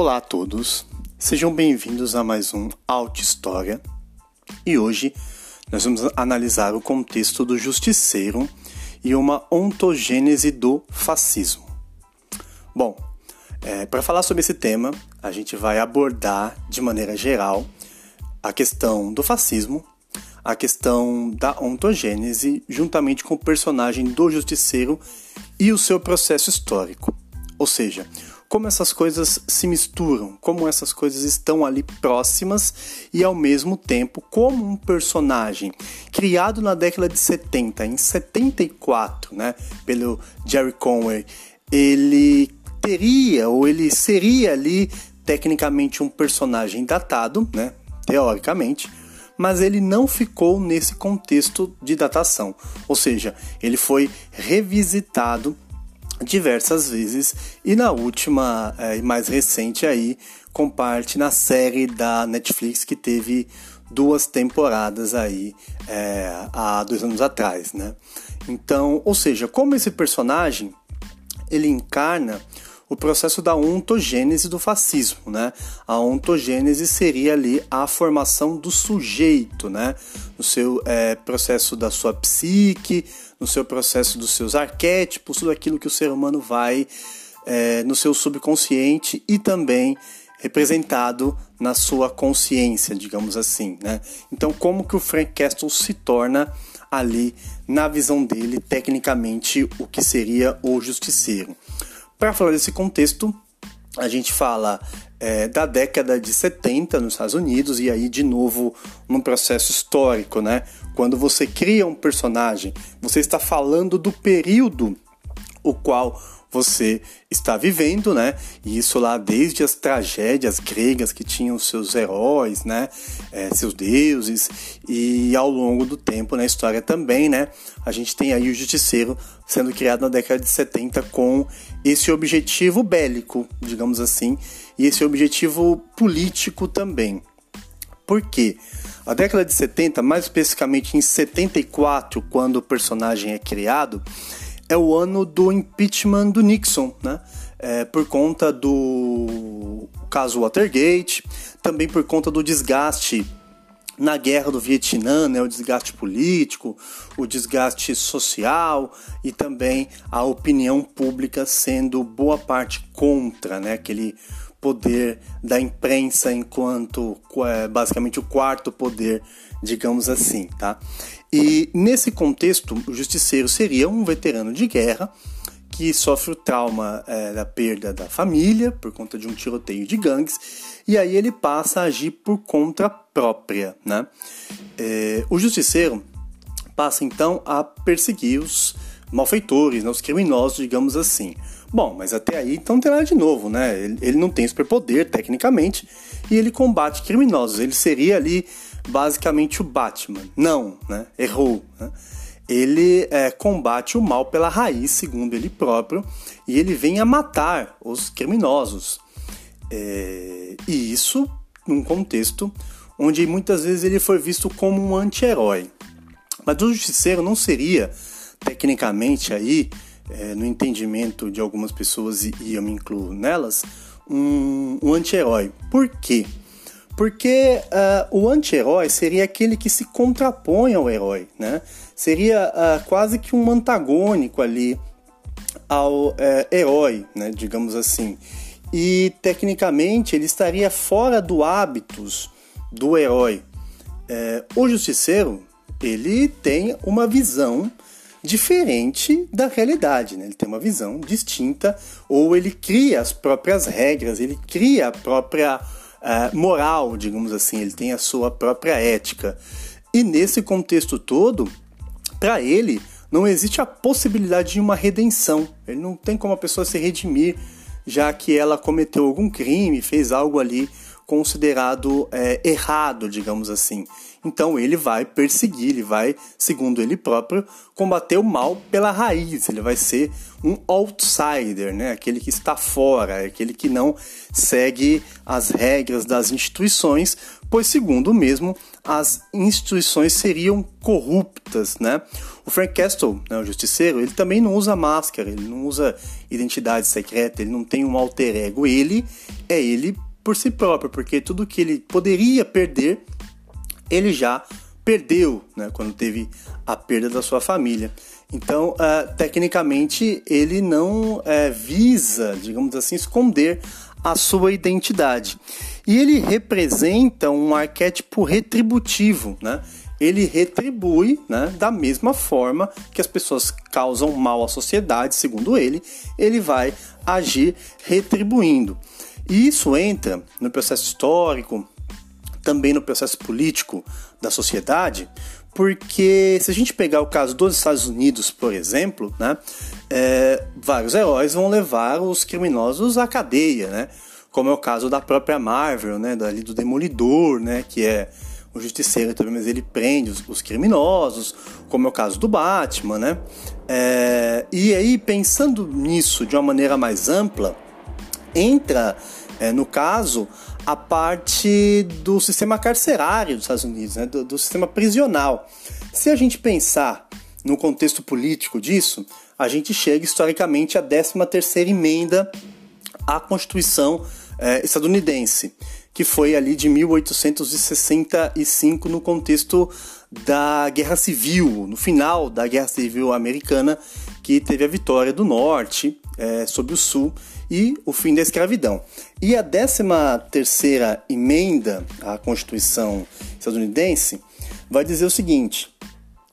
Olá a todos, sejam bem-vindos a mais um Auto História e hoje nós vamos analisar o contexto do justiceiro e uma ontogênese do fascismo. Bom, é, para falar sobre esse tema, a gente vai abordar de maneira geral a questão do fascismo, a questão da ontogênese, juntamente com o personagem do justiceiro e o seu processo histórico. Ou seja, como essas coisas se misturam, como essas coisas estão ali próximas e ao mesmo tempo como um personagem criado na década de 70, em 74, né, pelo Jerry Conway, ele teria ou ele seria ali tecnicamente um personagem datado, né, teoricamente, mas ele não ficou nesse contexto de datação, ou seja, ele foi revisitado diversas vezes e na última é, e mais recente aí com parte na série da Netflix que teve duas temporadas aí é, há dois anos atrás, né? Então, ou seja, como esse personagem ele encarna o processo da ontogênese do fascismo, né? A ontogênese seria ali a formação do sujeito, né? No seu é, processo da sua psique, no seu processo dos seus arquétipos, tudo aquilo que o ser humano vai é, no seu subconsciente e também representado na sua consciência, digamos assim, né? Então, como que o Frank Castle se torna ali na visão dele, tecnicamente, o que seria o justiceiro? Para falar desse contexto, a gente fala é, da década de 70 nos Estados Unidos e aí de novo num processo histórico, né? Quando você cria um personagem, você está falando do período o qual você está vivendo, né? E isso lá desde as tragédias gregas que tinham seus heróis, né? É, seus deuses e ao longo do tempo na história também, né? A gente tem aí o Justiceiro sendo criado na década de 70 com esse objetivo bélico, digamos assim, e esse objetivo político também. Por quê? A década de 70, mais especificamente em 74, quando o personagem é criado, é o ano do impeachment do Nixon, né? É, por conta do caso Watergate, também por conta do desgaste na guerra do Vietnã, né, o desgaste político, o desgaste social e também a opinião pública sendo boa parte contra, né, aquele poder da imprensa enquanto basicamente o quarto poder, digamos assim, tá? E nesse contexto, o justiceiro seria um veterano de guerra que sofre o trauma é, da perda da família por conta de um tiroteio de gangues e aí ele passa a agir por conta própria, né? É, o justiceiro passa então a perseguir os malfeitores, né, os criminosos, digamos assim. Bom, mas até aí então não tem nada de novo, né? Ele, ele não tem superpoder tecnicamente e ele combate criminosos. Ele seria ali basicamente o Batman. Não, né? Errou. Né? Ele é, combate o mal pela raiz, segundo ele próprio, e ele vem a matar os criminosos. É, e isso num contexto onde muitas vezes ele foi visto como um anti-herói. Mas o justiceiro não seria, tecnicamente, aí, é, no entendimento de algumas pessoas, e, eu me incluo nelas, um, um anti-herói. Por quê? Porque uh, o anti-herói seria aquele que se contrapõe ao herói, né? Seria uh, quase que um antagônico ali ao uh, herói, né? digamos assim. E tecnicamente ele estaria fora do hábitos do herói. É, o justiceiro ele tem uma visão diferente da realidade, né? ele tem uma visão distinta, ou ele cria as próprias regras, ele cria a própria uh, moral, digamos assim, ele tem a sua própria ética. E nesse contexto todo, para ele, não existe a possibilidade de uma redenção. Ele não tem como a pessoa se redimir, já que ela cometeu algum crime, fez algo ali considerado é, errado, digamos assim. Então ele vai perseguir, ele vai, segundo ele próprio, combater o mal pela raiz. Ele vai ser um outsider, né? aquele que está fora, aquele que não segue as regras das instituições, pois, segundo mesmo, as instituições seriam corruptas. Né? O Frank Castle, né, o justiceiro, ele também não usa máscara, ele não usa identidade secreta, ele não tem um alter ego. Ele é ele por si próprio, porque tudo que ele poderia perder ele já perdeu né, quando teve a perda da sua família. Então, uh, tecnicamente, ele não uh, visa, digamos assim, esconder a sua identidade. E ele representa um arquétipo retributivo, né? Ele retribui né, da mesma forma que as pessoas causam mal à sociedade, segundo ele, ele vai agir retribuindo. E isso entra no processo histórico, também no processo político da sociedade, porque se a gente pegar o caso dos Estados Unidos, por exemplo, né, é, vários heróis vão levar os criminosos à cadeia, né, como é o caso da própria Marvel, né, dali do Demolidor, né, que é o justiceiro também, mas ele prende os, os, criminosos, como é o caso do Batman, né, é, e aí pensando nisso de uma maneira mais ampla, entra é, no caso a parte do sistema carcerário dos Estados Unidos, né, do, do sistema prisional. Se a gente pensar no contexto político disso, a gente chega historicamente à 13ª emenda à Constituição eh, estadunidense, que foi ali de 1865 no contexto da Guerra civil, no final da Guerra Civil Americana, que teve a vitória do Norte é, sobre o Sul e o fim da escravidão. E a 13 terceira emenda à Constituição estadunidense vai dizer o seguinte: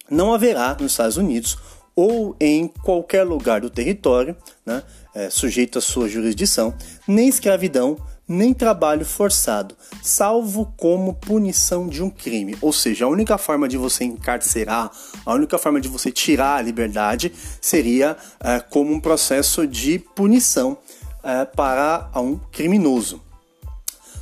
não haverá nos Estados Unidos ou em qualquer lugar do território, né, é, sujeito à sua jurisdição, nem escravidão, nem trabalho forçado, salvo como punição de um crime. Ou seja, a única forma de você encarcerar, a única forma de você tirar a liberdade seria é, como um processo de punição é, para um criminoso.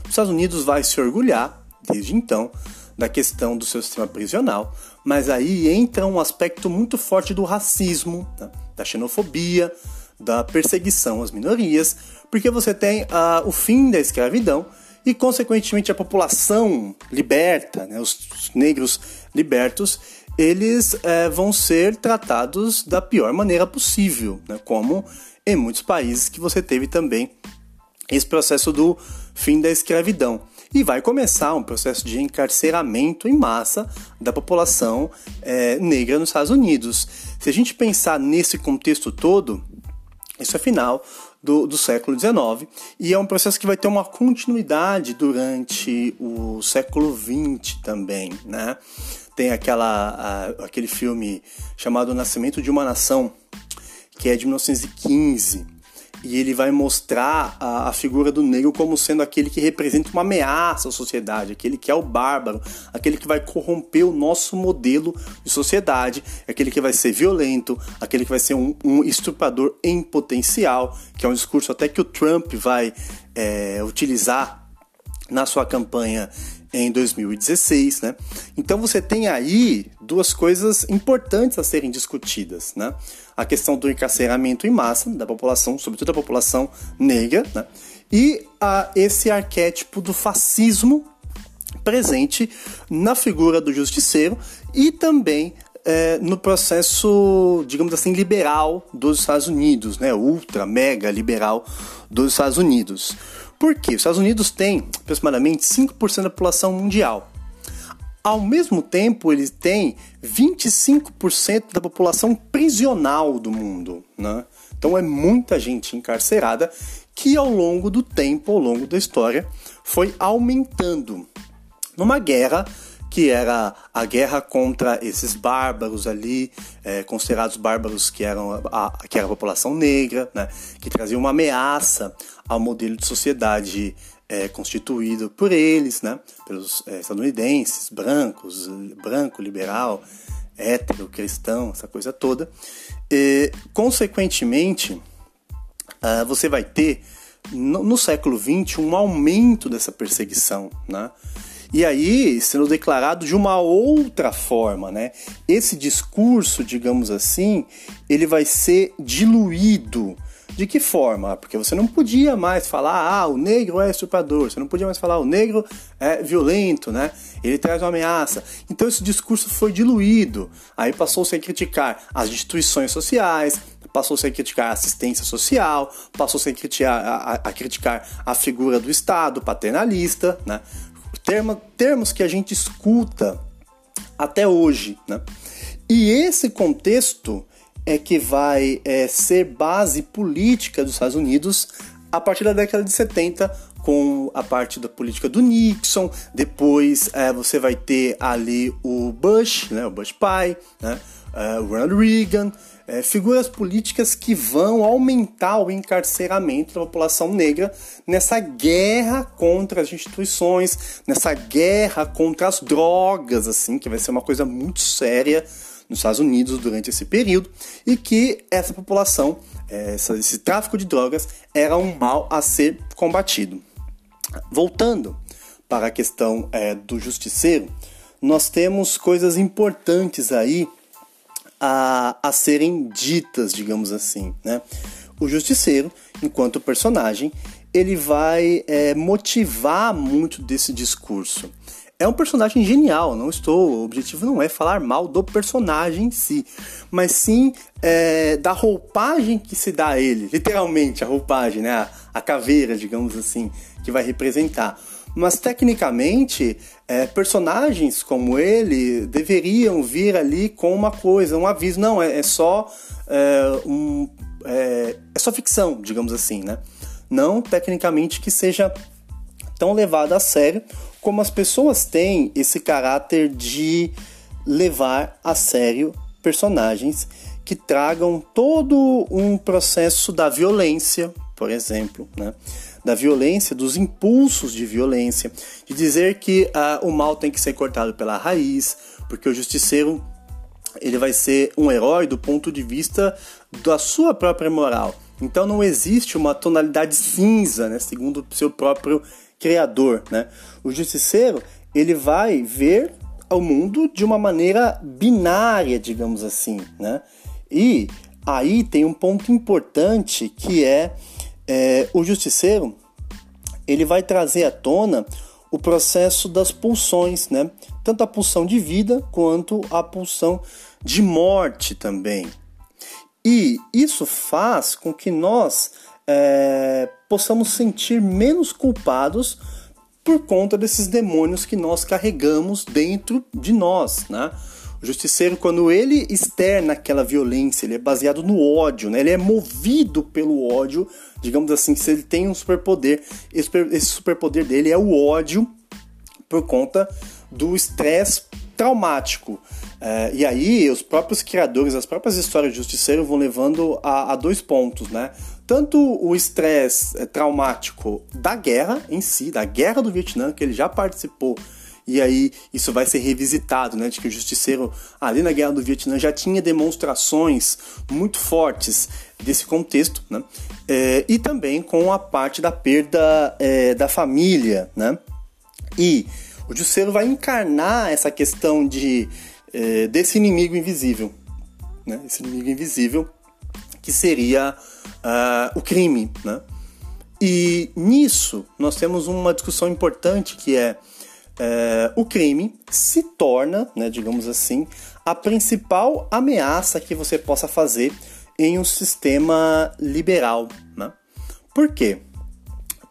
Os Estados Unidos vai se orgulhar, desde então, da questão do seu sistema prisional, mas aí entra um aspecto muito forte do racismo, né, da xenofobia, da perseguição às minorias, porque você tem uh, o fim da escravidão e, consequentemente, a população liberta, né, os, os negros libertos, eles uh, vão ser tratados da pior maneira possível, né, como em muitos países que você teve também esse processo do fim da escravidão. E vai começar um processo de encarceramento em massa da população é, negra nos Estados Unidos. Se a gente pensar nesse contexto todo, isso é final do, do século XIX e é um processo que vai ter uma continuidade durante o século XX também, né? Tem aquela, a, aquele filme chamado Nascimento de uma Nação, que é de 1915, e ele vai mostrar a, a, figura do negro como sendo aquele que representa uma ameaça à sociedade, aquele que é o bárbaro, aquele que vai corromper o nosso modelo de sociedade, aquele que vai ser violento, aquele que vai ser um, um estuprador em potencial, que é um discurso até que o Trump vai é, utilizar na sua campanha em 2016, né? Então você tem aí duas coisas importantes a serem discutidas, né? A questão do encarceramento em massa da população, sobretudo da população negra, né? E a, esse arquétipo do fascismo presente na figura do justiceiro e também é, no processo, digamos assim, liberal dos Estados Unidos, né? Ultra, mega liberal dos Estados Unidos. Por quê? Os Estados Unidos têm aproximadamente 5% da população mundial. Ao mesmo tempo, eles têm 25% da população prisional do mundo. Né? Então é muita gente encarcerada que ao longo do tempo, ao longo da história, foi aumentando. Numa guerra que era a guerra contra esses bárbaros ali, é, considerados bárbaros que eram a, a, que era a população negra, né, que trazia uma ameaça ao modelo de sociedade é, constituído por eles, né, pelos é, estadunidenses, brancos, branco, liberal, hétero, cristão, essa coisa toda. E, consequentemente, uh, você vai ter no, no século XX um aumento dessa perseguição, né? E aí, sendo declarado de uma outra forma, né? Esse discurso, digamos assim, ele vai ser diluído. De que forma? Porque você não podia mais falar, ah, o negro é estuprador, você não podia mais falar, o negro é violento, né? Ele traz uma ameaça. Então esse discurso foi diluído. Aí passou-se a criticar as instituições sociais, passou-se a criticar a assistência social, passou-se a criticar a, a, criticar a figura do Estado paternalista, né? Termo, termos que a gente escuta até hoje. Né? E esse contexto é que vai é, ser base política dos Estados Unidos a partir da década de 70, com a parte da política do Nixon. Depois é, você vai ter ali o Bush, né, o Bush pai, né, é, o Ronald Reagan, é, figuras políticas que vão aumentar o encarceramento da população negra nessa guerra contra as instituições, nessa guerra contra as drogas, assim, que vai ser uma coisa muito séria nos Estados Unidos durante esse período, e que essa população, é, essa, esse tráfico de drogas, era um mal a ser combatido. Voltando para a questão é, do justiceiro, nós temos coisas importantes aí a, a serem ditas, digamos assim. Né? O Justiceiro, enquanto personagem, ele vai é, motivar muito desse discurso. É um personagem genial, não estou. O objetivo não é falar mal do personagem em si, mas sim é, da roupagem que se dá a ele, literalmente a roupagem, né? A, a caveira, digamos assim, que vai representar. Mas tecnicamente, é, personagens como ele deveriam vir ali com uma coisa, um aviso. Não, é, é só é, um, é, é só ficção, digamos assim, né? Não tecnicamente que seja tão levado a sério como as pessoas têm esse caráter de levar a sério personagens que tragam todo um processo da violência, por exemplo, né? da violência, dos impulsos de violência, de dizer que uh, o mal tem que ser cortado pela raiz, porque o justiceiro ele vai ser um herói do ponto de vista da sua própria moral. Então não existe uma tonalidade cinza, né, segundo o seu próprio criador, né? O justiceiro, ele vai ver o mundo de uma maneira binária, digamos assim, né? E aí tem um ponto importante que é é, o justiceiro ele vai trazer à tona o processo das pulsões, né? Tanto a pulsão de vida quanto a pulsão de morte também. E isso faz com que nós é, possamos sentir menos culpados por conta desses demônios que nós carregamos dentro de nós, né? O justiceiro, quando ele externa aquela violência, ele é baseado no ódio, né? ele é movido pelo ódio, digamos assim, se ele tem um superpoder, esse superpoder dele é o ódio por conta do estresse traumático. É, e aí, os próprios criadores, as próprias histórias de Justiceiro vão levando a, a dois pontos, né? Tanto o estresse é, traumático da guerra em si, da guerra do Vietnã, que ele já participou e aí isso vai ser revisitado, né, de que o justiceiro ali na Guerra do Vietnã já tinha demonstrações muito fortes desse contexto, né, é, e também com a parte da perda é, da família, né, e o justiceiro vai encarnar essa questão de é, desse inimigo invisível, né, esse inimigo invisível que seria uh, o crime, né, e nisso nós temos uma discussão importante que é é, o crime se torna, né, digamos assim, a principal ameaça que você possa fazer em um sistema liberal. Né? Por quê?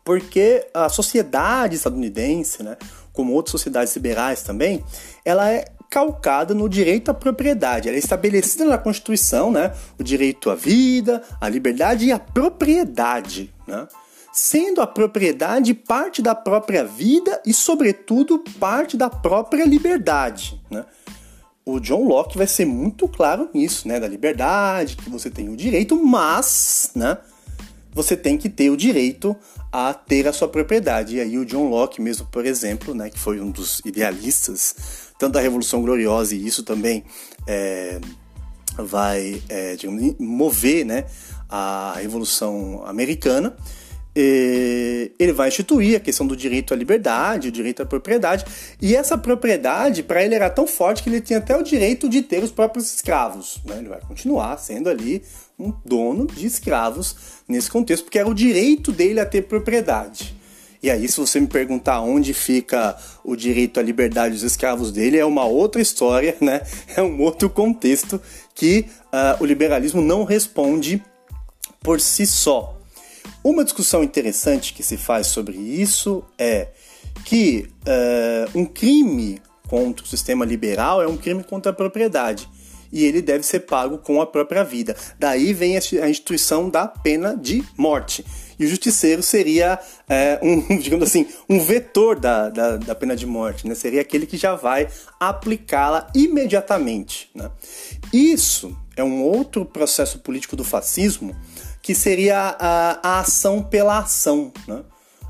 Porque a sociedade estadunidense, né, como outras sociedades liberais também, ela é calcada no direito à propriedade. Ela é estabelecida na Constituição, né, o direito à vida, à liberdade e à propriedade. Né? sendo a propriedade parte da própria vida e, sobretudo, parte da própria liberdade. Né? O John Locke vai ser muito claro nisso, né? Da liberdade, que você tem o direito, mas, né? Você tem que ter o direito a ter a sua propriedade. E aí o John Locke mesmo, por exemplo, né? Que foi um dos idealistas tanto da Revolução Gloriosa e isso também é, vai é, digamos, mover, né? A Revolução Americana ele vai instituir a questão do direito à liberdade, o direito à propriedade, e essa propriedade para ele era tão forte que ele tinha até o direito de ter os próprios escravos. Né? Ele vai continuar sendo ali um dono de escravos nesse contexto, porque era o direito dele a ter propriedade. E aí, se você me perguntar onde fica o direito à liberdade dos escravos dele, é uma outra história, né? É um outro contexto que uh, o liberalismo não responde por si só. Uma discussão interessante que se faz sobre isso é que uh, um crime contra o sistema liberal é um crime contra a propriedade e ele deve ser pago com a própria vida. Daí vem a instituição da pena de morte. E o justiceiro seria é, um, digamos assim, um vetor da, da, da, pena de morte, né? Seria aquele que já vai aplicá-la imediatamente. Né? Isso é um outro processo político do fascismo que seria a, a ação pela ação, né?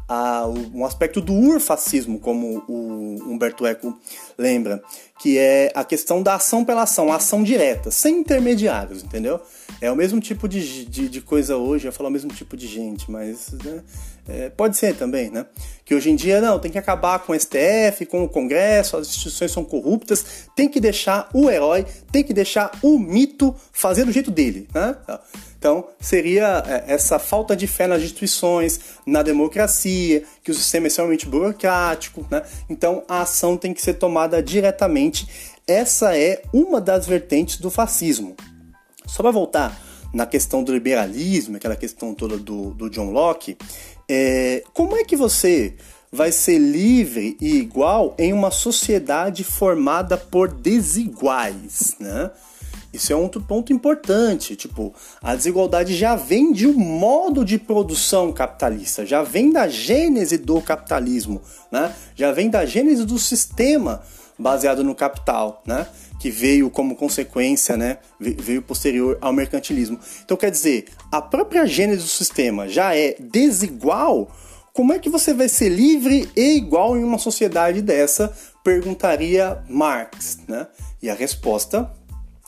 a, um aspecto do urfascismo, como o Humberto Eco lembra, que é a questão da ação pela ação, ação direta, sem intermediários, entendeu? É o mesmo tipo de, de, de coisa hoje, eu falo o mesmo tipo de gente, mas né, é, pode ser também, né? Que hoje em dia, não, tem que acabar com o STF, com o Congresso, as instituições são corruptas, tem que deixar o herói, tem que deixar o mito fazer do jeito dele, né? Então, seria é, essa falta de fé nas instituições, na democracia, que o sistema é extremamente burocrático, né? Então, a ação tem que ser tomada diretamente. Essa é uma das vertentes do fascismo. Só para voltar na questão do liberalismo, aquela questão toda do, do John Locke, é, como é que você vai ser livre e igual em uma sociedade formada por desiguais, né? Isso é outro ponto importante. Tipo, a desigualdade já vem de um modo de produção capitalista, já vem da gênese do capitalismo, né? Já vem da gênese do sistema baseado no capital, né? Que veio como consequência, né? Veio posterior ao mercantilismo. Então, quer dizer, a própria gênese do sistema já é desigual. Como é que você vai ser livre e igual em uma sociedade dessa? Perguntaria Marx, né? E a resposta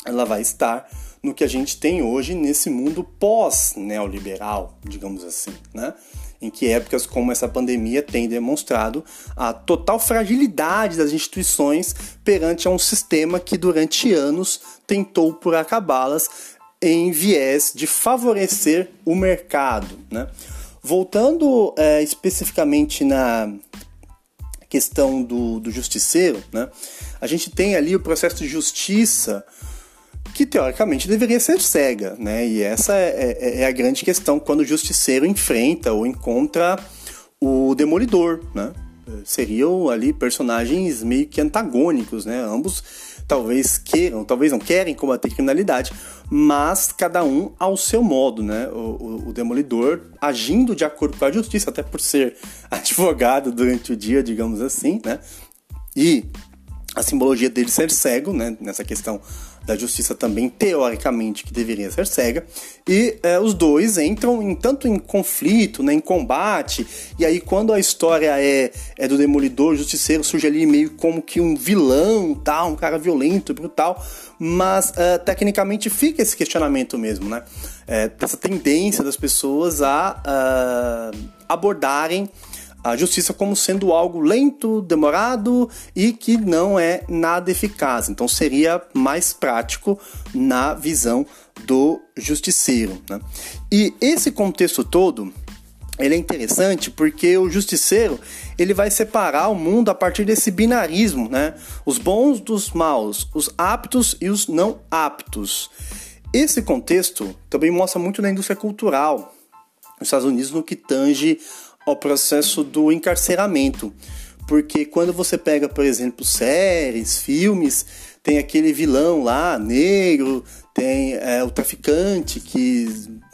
ela vai estar no que a gente tem hoje nesse mundo pós-neoliberal, digamos assim, né? Em que épocas como essa pandemia têm demonstrado a total fragilidade das instituições perante a um sistema que durante anos tentou por acabá-las em viés de favorecer o mercado, né? Voltando é, especificamente na questão do, do justiceiro, né? A gente tem ali o processo de justiça que teoricamente deveria ser cega, né? E essa é, é, é, a grande questão quando o justiceiro enfrenta ou encontra o demolidor, né? Seriam ali personagens meio que antagônicos, né? Ambos talvez queiram, talvez não querem combater criminalidade, mas cada um ao seu modo, né? O, o, o, demolidor agindo de acordo com a justiça, até por ser advogado durante o dia, digamos assim, né? E a simbologia dele ser cego, né? Nessa questão da justiça também, teoricamente, que deveria ser cega, e é, os dois entram em tanto em conflito, né, em combate, e aí quando a história é, é do Demolidor, o Justiceiro surge ali meio como que um vilão, tal, um cara violento, brutal, mas é, tecnicamente fica esse questionamento mesmo, né, é, dessa tendência das pessoas a uh, abordarem a justiça como sendo algo lento, demorado e que não é nada eficaz. Então seria mais prático na visão do justiceiro. Né? E esse contexto todo ele é interessante porque o justiceiro ele vai separar o mundo a partir desse binarismo, né? Os bons dos maus, os aptos e os não aptos. Esse contexto também mostra muito na indústria cultural nos Estados Unidos no que tange ao processo do encarceramento. Porque quando você pega, por exemplo, séries, filmes, tem aquele vilão lá, negro, tem é, o traficante, que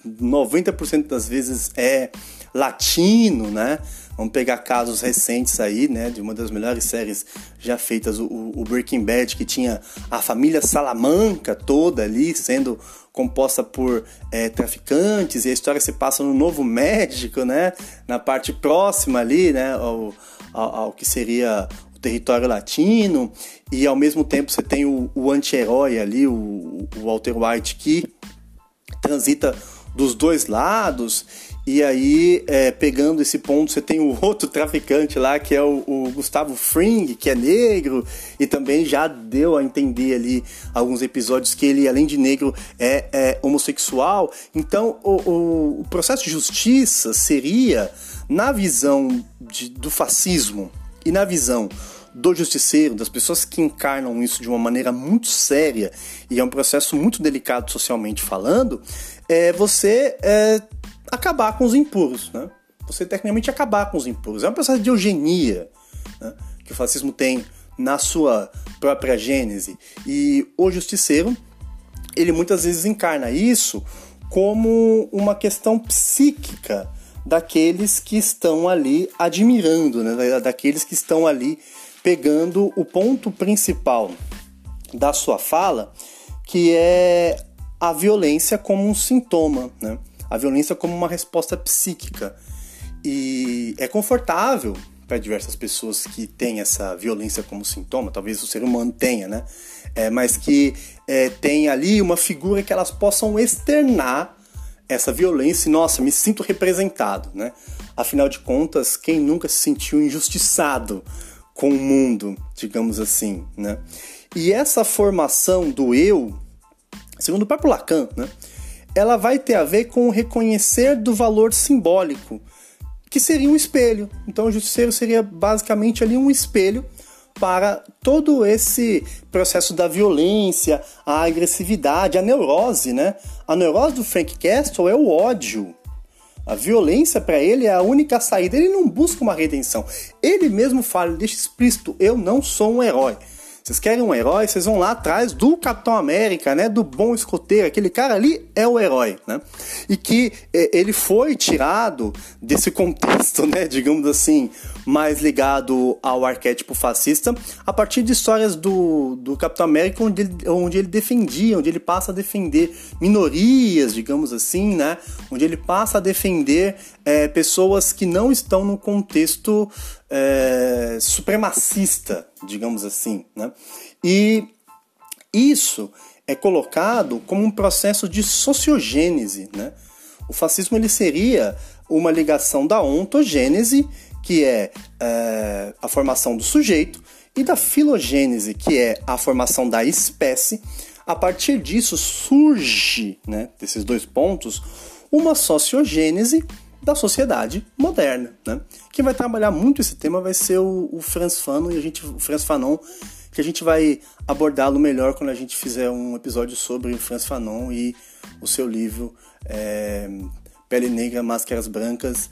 90% das vezes é latino, né? Vamos pegar casos recentes aí, né? De uma das melhores séries já feitas, o, o Breaking Bad, que tinha a família Salamanca toda ali sendo composta por é, traficantes, e a história se passa no Novo México, né? Na parte próxima ali, né? Ao, ao, ao que seria o território latino, e ao mesmo tempo você tem o, o anti-herói ali, o, o Walter White, que transita dos dois lados E aí, é, pegando esse ponto, você tem o outro traficante lá, que é o, o, Gustavo Fring, que é negro, e também já deu a entender ali alguns episódios que ele, além de negro, é, é homossexual. Então, o, o, o, processo de justiça seria, na visão de, do fascismo e na visão do justiceiro, das pessoas que encarnam isso de uma maneira muito séria, e é um processo muito delicado socialmente falando, é você. É, acabar com os impuros, né? Você tecnicamente acabar com os impuros. É um processo de eugenia né? que o fascismo tem na sua própria gênese. E o justiceiro, ele muitas vezes encarna isso como uma questão psíquica daqueles que estão ali admirando, né? daqueles que estão ali pegando o ponto principal da sua fala, que é a violência como um sintoma. Né? A violência como uma resposta psíquica. E é confortável para diversas pessoas que têm essa violência como sintoma, talvez o ser humano tenha, né? É, mas que é, tem ali uma figura que elas possam externar essa violência e, nossa, me sinto representado, né? Afinal de contas, quem nunca se sentiu injustiçado com o mundo, digamos assim, né? E essa formação do eu, segundo o próprio Lacan, né? Ela vai ter a ver com o reconhecer do valor simbólico, que seria um espelho. Então, o justiceiro seria basicamente ali um espelho para todo esse processo da violência, a agressividade, a neurose, né? A neurose do Frank Castle é o ódio. A violência para ele é a única saída. Ele não busca uma redenção. Ele mesmo fala, deixa explícito: eu não sou um herói. Vocês querem um herói? Vocês vão lá atrás do Capitão América, né? Do bom escoteiro. Aquele cara ali é o herói, né? E que é, ele foi tirado desse contexto, né? Digamos assim, mais ligado ao arquétipo fascista, a partir de histórias do, do Capitão América, onde ele, onde ele defendia, onde ele passa a defender minorias, digamos assim, né? Onde ele passa a defender é, pessoas que não estão no contexto é, supremacista, digamos assim. Né? E isso é colocado como um processo de sociogênese. Né? O fascismo ele seria uma ligação da ontogênese, que é, é a formação do sujeito, e da filogênese, que é a formação da espécie. A partir disso surge, né, desses dois pontos, uma sociogênese da sociedade moderna, né? Quem vai trabalhar muito esse tema vai ser o, o Franz Fanon e a gente, o Franz Fanon, que a gente vai abordá-lo melhor quando a gente fizer um episódio sobre o Franz Fanon e o seu livro é, Pele Negra, Máscaras Brancas,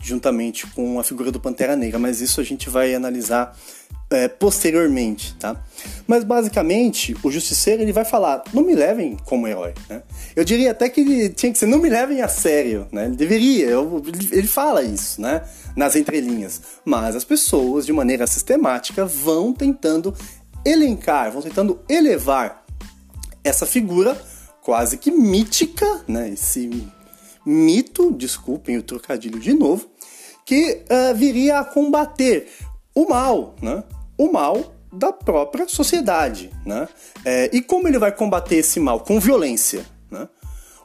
juntamente com a figura do Pantera Negra. Mas isso a gente vai analisar é, posteriormente, tá? Mas basicamente o justiceiro ele vai falar, não me levem como herói, né? Eu diria até que ele tinha que ser, não me levem a sério, né? Ele deveria, eu, ele fala isso, né? Nas entrelinhas. Mas as pessoas, de maneira sistemática, vão tentando elencar, vão tentando elevar essa figura quase que mítica, né? Esse mito, desculpem o trocadilho de novo, que uh, viria a combater o mal, né? O mal da própria sociedade, né? É, e como ele vai combater esse mal? Com violência, né?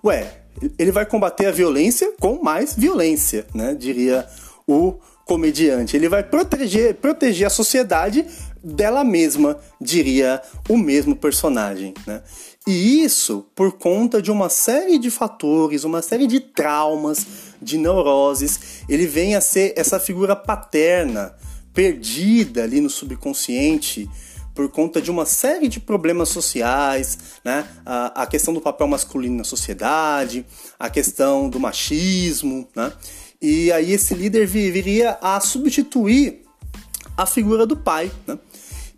Ué, ele vai combater a violência com mais violência, né? Diria o comediante. Ele vai proteger, proteger a sociedade dela mesma, diria o mesmo personagem, né? E isso por conta de uma série de fatores, uma série de traumas, de neuroses. Ele vem a ser essa figura paterna, perdida ali no subconsciente por conta de uma série de problemas sociais, né? A, a, questão do papel masculino na sociedade, a questão do machismo, né? E aí esse líder viria a substituir a figura do pai, né?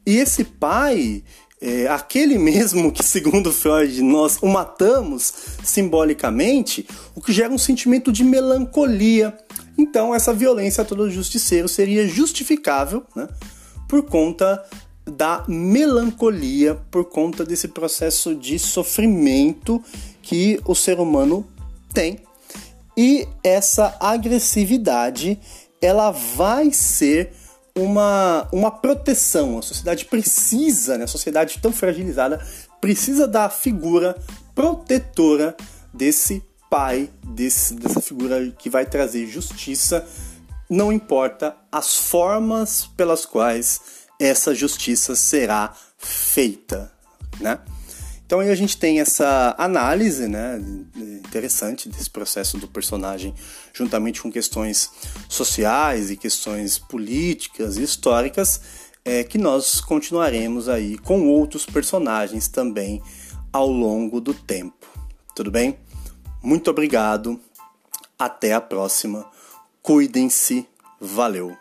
E esse pai, é, aquele mesmo que, segundo Freud, nós o matamos simbolicamente, o que gera um sentimento de melancolia, então, essa violência a todo justiceiro seria justificável né, por conta da melancolia, por conta desse processo de sofrimento que o ser humano tem. E essa agressividade ela vai ser uma, uma proteção. A sociedade precisa, né, a sociedade tão fragilizada, precisa da figura protetora desse pai desse, dessa figura que vai trazer justiça, não importa as formas pelas quais essa justiça será feita, né? Então aí a gente tem essa análise, né, interessante desse processo do personagem, juntamente com questões sociais e questões políticas e históricas, é, que nós continuaremos aí com outros personagens também ao longo do tempo. Tudo bem? Muito obrigado. Até a próxima. Cuidem-se. Valeu.